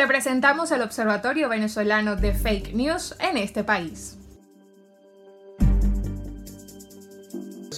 Te presentamos el Observatorio Venezolano de Fake News en este país.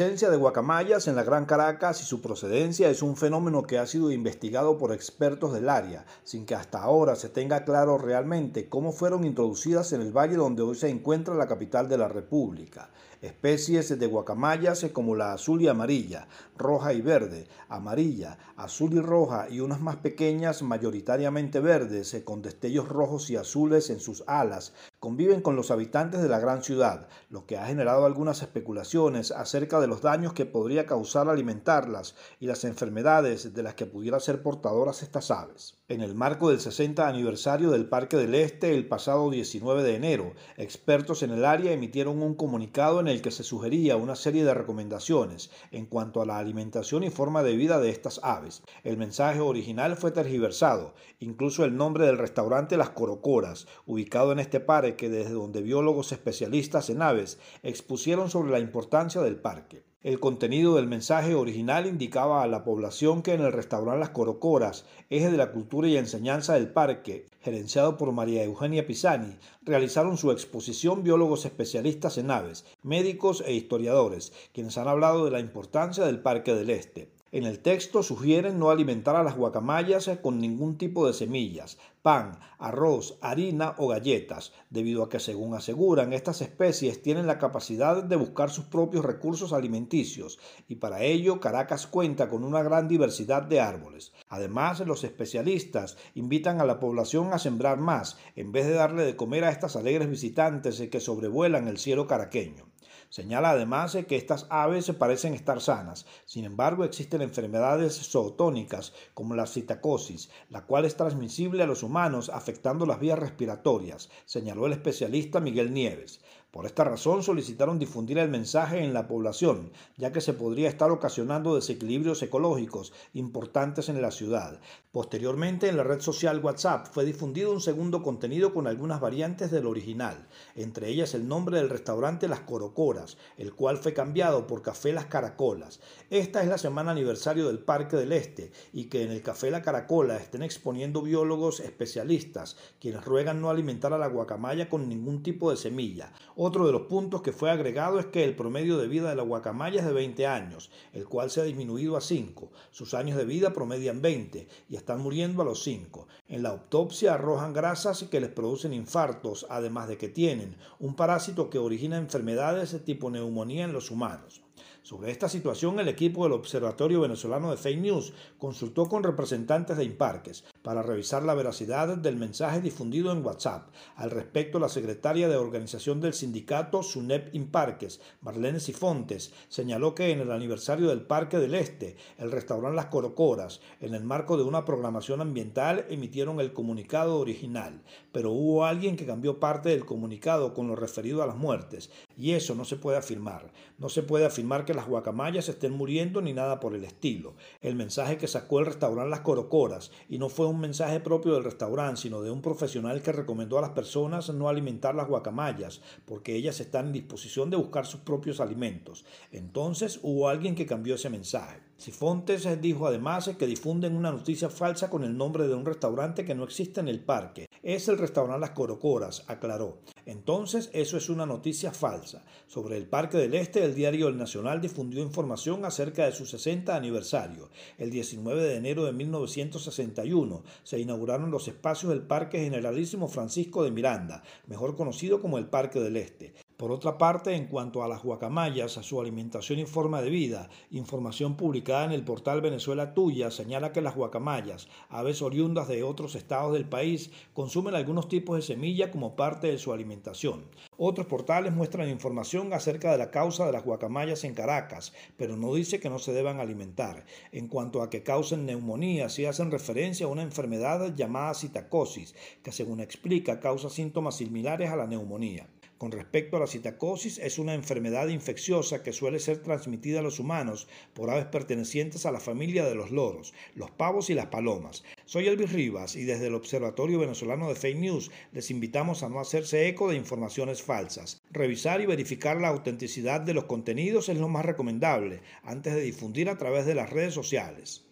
Presencia de guacamayas en la Gran Caracas y su procedencia es un fenómeno que ha sido investigado por expertos del área, sin que hasta ahora se tenga claro realmente cómo fueron introducidas en el valle donde hoy se encuentra la capital de la República. Especies de guacamayas como la azul y amarilla, roja y verde, amarilla, azul y roja y unas más pequeñas mayoritariamente verdes con destellos rojos y azules en sus alas, conviven con los habitantes de la gran ciudad, lo que ha generado algunas especulaciones acerca de los daños que podría causar alimentarlas y las enfermedades de las que pudiera ser portadoras estas aves. En el marco del 60 aniversario del Parque del Este el pasado 19 de enero, expertos en el área emitieron un comunicado en el que se sugería una serie de recomendaciones en cuanto a la alimentación y forma de vida de estas aves. El mensaje original fue tergiversado, incluso el nombre del restaurante Las Corocoras, ubicado en este parque desde donde biólogos especialistas en aves expusieron sobre la importancia del parque. El contenido del mensaje original indicaba a la población que en el restaurante Las Corocoras, eje de la cultura y enseñanza del parque, gerenciado por María Eugenia Pisani, realizaron su exposición biólogos especialistas en aves, médicos e historiadores, quienes han hablado de la importancia del Parque del Este. En el texto sugieren no alimentar a las guacamayas con ningún tipo de semillas, pan, arroz, harina o galletas, debido a que, según aseguran, estas especies tienen la capacidad de buscar sus propios recursos alimenticios y para ello Caracas cuenta con una gran diversidad de árboles. Además, los especialistas invitan a la población a sembrar más, en vez de darle de comer a estas alegres visitantes que sobrevuelan el cielo caraqueño. Señala además que estas aves parecen estar sanas, sin embargo existen enfermedades zootónicas como la citacosis, la cual es transmisible a los humanos afectando las vías respiratorias, señaló el especialista Miguel Nieves. Por esta razón solicitaron difundir el mensaje en la población, ya que se podría estar ocasionando desequilibrios ecológicos importantes en la ciudad. Posteriormente, en la red social WhatsApp fue difundido un segundo contenido con algunas variantes del original, entre ellas el nombre del restaurante Las Corocoras, el cual fue cambiado por Café Las Caracolas. Esta es la semana aniversario del Parque del Este y que en el Café La Caracola estén exponiendo biólogos especialistas, quienes ruegan no alimentar a la guacamaya con ningún tipo de semilla otro de los puntos que fue agregado es que el promedio de vida de la guacamaya es de 20 años, el cual se ha disminuido a 5. Sus años de vida promedian 20 y están muriendo a los 5. En la autopsia arrojan grasas que les producen infartos, además de que tienen un parásito que origina enfermedades de tipo neumonía en los humanos. Sobre esta situación, el equipo del Observatorio Venezolano de Fake News consultó con representantes de Imparques para revisar la veracidad del mensaje difundido en WhatsApp. Al respecto, la secretaria de organización del sindicato SUNEP Imparques, Marlene Sifontes, señaló que en el aniversario del Parque del Este, el restaurante Las Corocoras, en el marco de una programación ambiental, emitieron el comunicado original, pero hubo alguien que cambió parte del comunicado con lo referido a las muertes, y eso no se puede afirmar. No se puede afirmar que las guacamayas estén muriendo ni nada por el estilo. El mensaje que sacó el restaurante Las Corocoras, y no fue un mensaje propio del restaurante, sino de un profesional que recomendó a las personas no alimentar las guacamayas, porque ellas están en disposición de buscar sus propios alimentos. Entonces hubo alguien que cambió ese mensaje. Sifontes dijo además que difunden una noticia falsa con el nombre de un restaurante que no existe en el parque. Es el restaurante Las Corocoras, aclaró. Entonces, eso es una noticia falsa. Sobre el Parque del Este, el diario El Nacional difundió información acerca de su 60 aniversario. El 19 de enero de 1961 se inauguraron los espacios del Parque Generalísimo Francisco de Miranda, mejor conocido como el Parque del Este. Por otra parte, en cuanto a las guacamayas, a su alimentación y forma de vida, información publicada en el portal Venezuela Tuya señala que las guacamayas, aves oriundas de otros estados del país, consumen algunos tipos de semilla como parte de su alimentación. Otros portales muestran información acerca de la causa de las guacamayas en Caracas, pero no dice que no se deban alimentar. En cuanto a que causen neumonía, sí hacen referencia a una enfermedad llamada citacosis, que según explica causa síntomas similares a la neumonía. Con respecto a la citacosis, es una enfermedad infecciosa que suele ser transmitida a los humanos por aves pertenecientes a la familia de los loros, los pavos y las palomas. Soy Elvis Rivas y desde el Observatorio Venezolano de Fake News les invitamos a no hacerse eco de informaciones falsas. Revisar y verificar la autenticidad de los contenidos es lo más recomendable antes de difundir a través de las redes sociales.